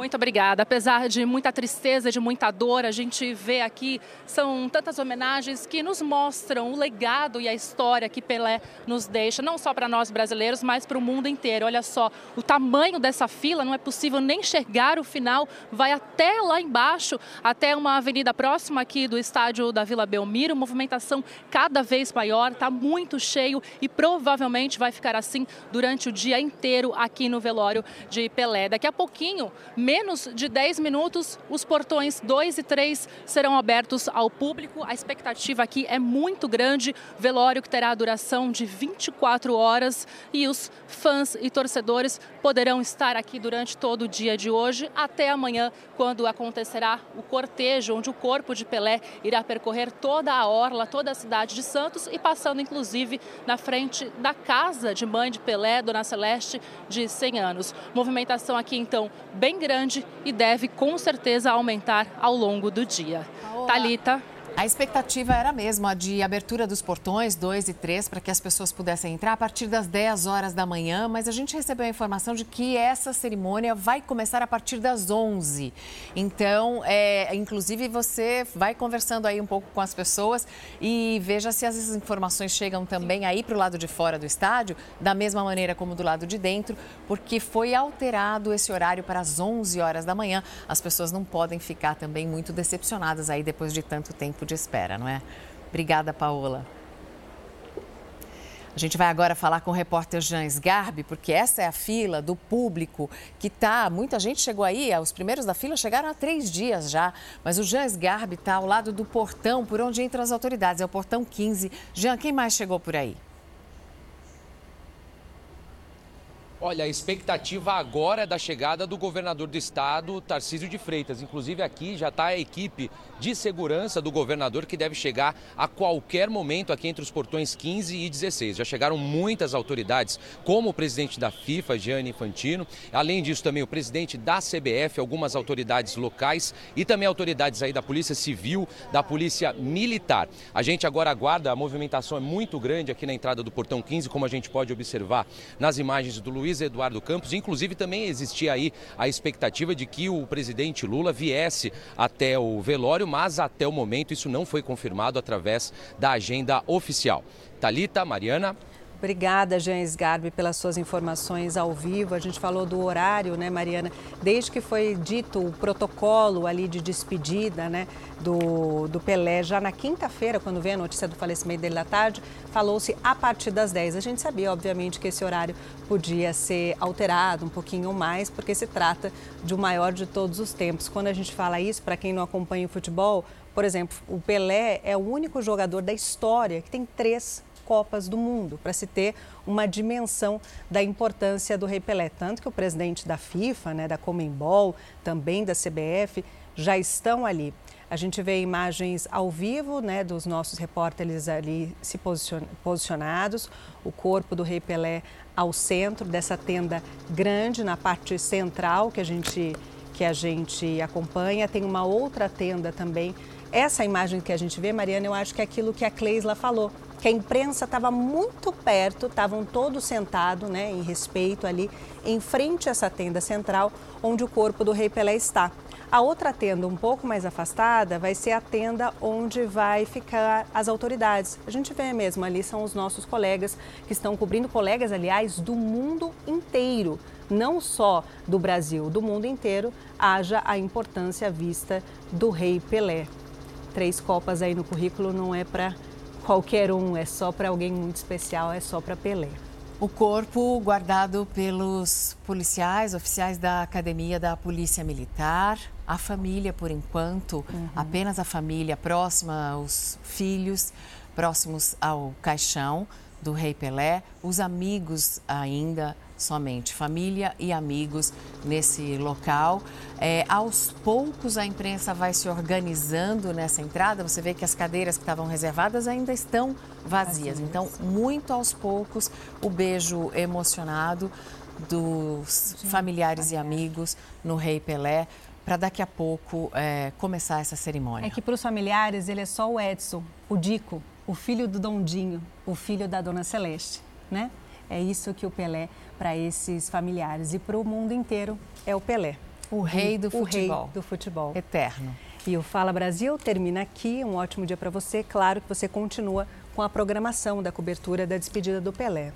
Muito obrigada. Apesar de muita tristeza, de muita dor, a gente vê aqui são tantas homenagens que nos mostram o legado e a história que Pelé nos deixa, não só para nós brasileiros, mas para o mundo inteiro. Olha só, o tamanho dessa fila, não é possível nem chegar o final, vai até lá embaixo, até uma avenida próxima aqui do estádio da Vila Belmiro, movimentação cada vez maior, está muito cheio e provavelmente vai ficar assim durante o dia inteiro aqui no velório de Pelé. Daqui a pouquinho, menos de 10 minutos, os portões 2 e 3 serão abertos ao público. A expectativa aqui é muito grande. Velório que terá a duração de 24 horas e os fãs e torcedores poderão estar aqui durante todo o dia de hoje até amanhã, quando acontecerá o cortejo, onde o corpo de Pelé irá percorrer toda a orla, toda a cidade de Santos e passando inclusive na frente da casa de mãe de Pelé, Dona Celeste, de 100 anos. Movimentação aqui então bem grande grande e deve com certeza aumentar ao longo do dia. Talita. A expectativa era mesmo a de abertura dos portões 2 e 3 para que as pessoas pudessem entrar a partir das 10 horas da manhã, mas a gente recebeu a informação de que essa cerimônia vai começar a partir das 11. Então, é, inclusive, você vai conversando aí um pouco com as pessoas e veja se as informações chegam também aí para o lado de fora do estádio, da mesma maneira como do lado de dentro, porque foi alterado esse horário para as 11 horas da manhã. As pessoas não podem ficar também muito decepcionadas aí depois de tanto tempo de espera, não é? Obrigada, Paola. A gente vai agora falar com o repórter Jans Garbi, porque essa é a fila do público que está. Muita gente chegou aí, os primeiros da fila chegaram há três dias já, mas o Jans Garbi está ao lado do portão por onde entram as autoridades, é o portão 15. Jean, quem mais chegou por aí? Olha, a expectativa agora é da chegada do governador do estado, Tarcísio de Freitas. Inclusive aqui já está a equipe de segurança do governador que deve chegar a qualquer momento aqui entre os portões 15 e 16. Já chegaram muitas autoridades, como o presidente da FIFA, Gianni Infantino. Além disso, também o presidente da CBF, algumas autoridades locais e também autoridades aí da Polícia Civil, da Polícia Militar. A gente agora aguarda, a movimentação é muito grande aqui na entrada do portão 15, como a gente pode observar nas imagens do Luiz Eduardo Campos. Inclusive, também existia aí a expectativa de que o presidente Lula viesse até o velório, mas até o momento isso não foi confirmado através da agenda oficial. Talita, Mariana. Obrigada, Jens Garbi, pelas suas informações ao vivo. A gente falou do horário, né, Mariana? Desde que foi dito o protocolo ali de despedida, né, do, do Pelé, já na quinta-feira, quando veio a notícia do falecimento dele da tarde, falou-se a partir das 10. A gente sabia, obviamente, que esse horário podia ser alterado um pouquinho mais, porque se trata de o maior de todos os tempos. Quando a gente fala isso, para quem não acompanha o futebol, por exemplo, o Pelé é o único jogador da história que tem três Copas do Mundo, para se ter uma dimensão da importância do Rei Pelé. Tanto que o presidente da FIFA, né, da Comembol, também da CBF, já estão ali. A gente vê imagens ao vivo né, dos nossos repórteres ali se posicionados, o corpo do Rei Pelé ao centro dessa tenda grande, na parte central que a gente, que a gente acompanha. Tem uma outra tenda também. Essa imagem que a gente vê, Mariana, eu acho que é aquilo que a Cleisla falou que a imprensa estava muito perto, estavam todos sentados, né, em respeito ali, em frente a essa tenda central, onde o corpo do rei Pelé está. A outra tenda, um pouco mais afastada, vai ser a tenda onde vai ficar as autoridades. A gente vê mesmo ali, são os nossos colegas que estão cobrindo, colegas, aliás, do mundo inteiro, não só do Brasil, do mundo inteiro, haja a importância vista do rei Pelé. Três copas aí no currículo não é para qualquer um, é só para alguém muito especial, é só para Pelé. O corpo guardado pelos policiais, oficiais da Academia da Polícia Militar, a família por enquanto, uhum. apenas a família próxima, os filhos próximos ao caixão do Rei Pelé, os amigos ainda somente, família e amigos nesse local. É, aos poucos a imprensa vai se organizando nessa entrada. Você vê que as cadeiras que estavam reservadas ainda estão vazias. Então, muito aos poucos, o beijo emocionado dos familiares e amigos no Rei Pelé para daqui a pouco é, começar essa cerimônia. É que para os familiares ele é só o Edson, o Dico, o filho do Dondinho, o filho da Dona Celeste, né? É isso que o Pelé para esses familiares e para o mundo inteiro é o Pelé. O rei do o futebol. rei do futebol. Eterno. E o Fala Brasil termina aqui. Um ótimo dia para você. Claro que você continua com a programação da cobertura da despedida do Pelé.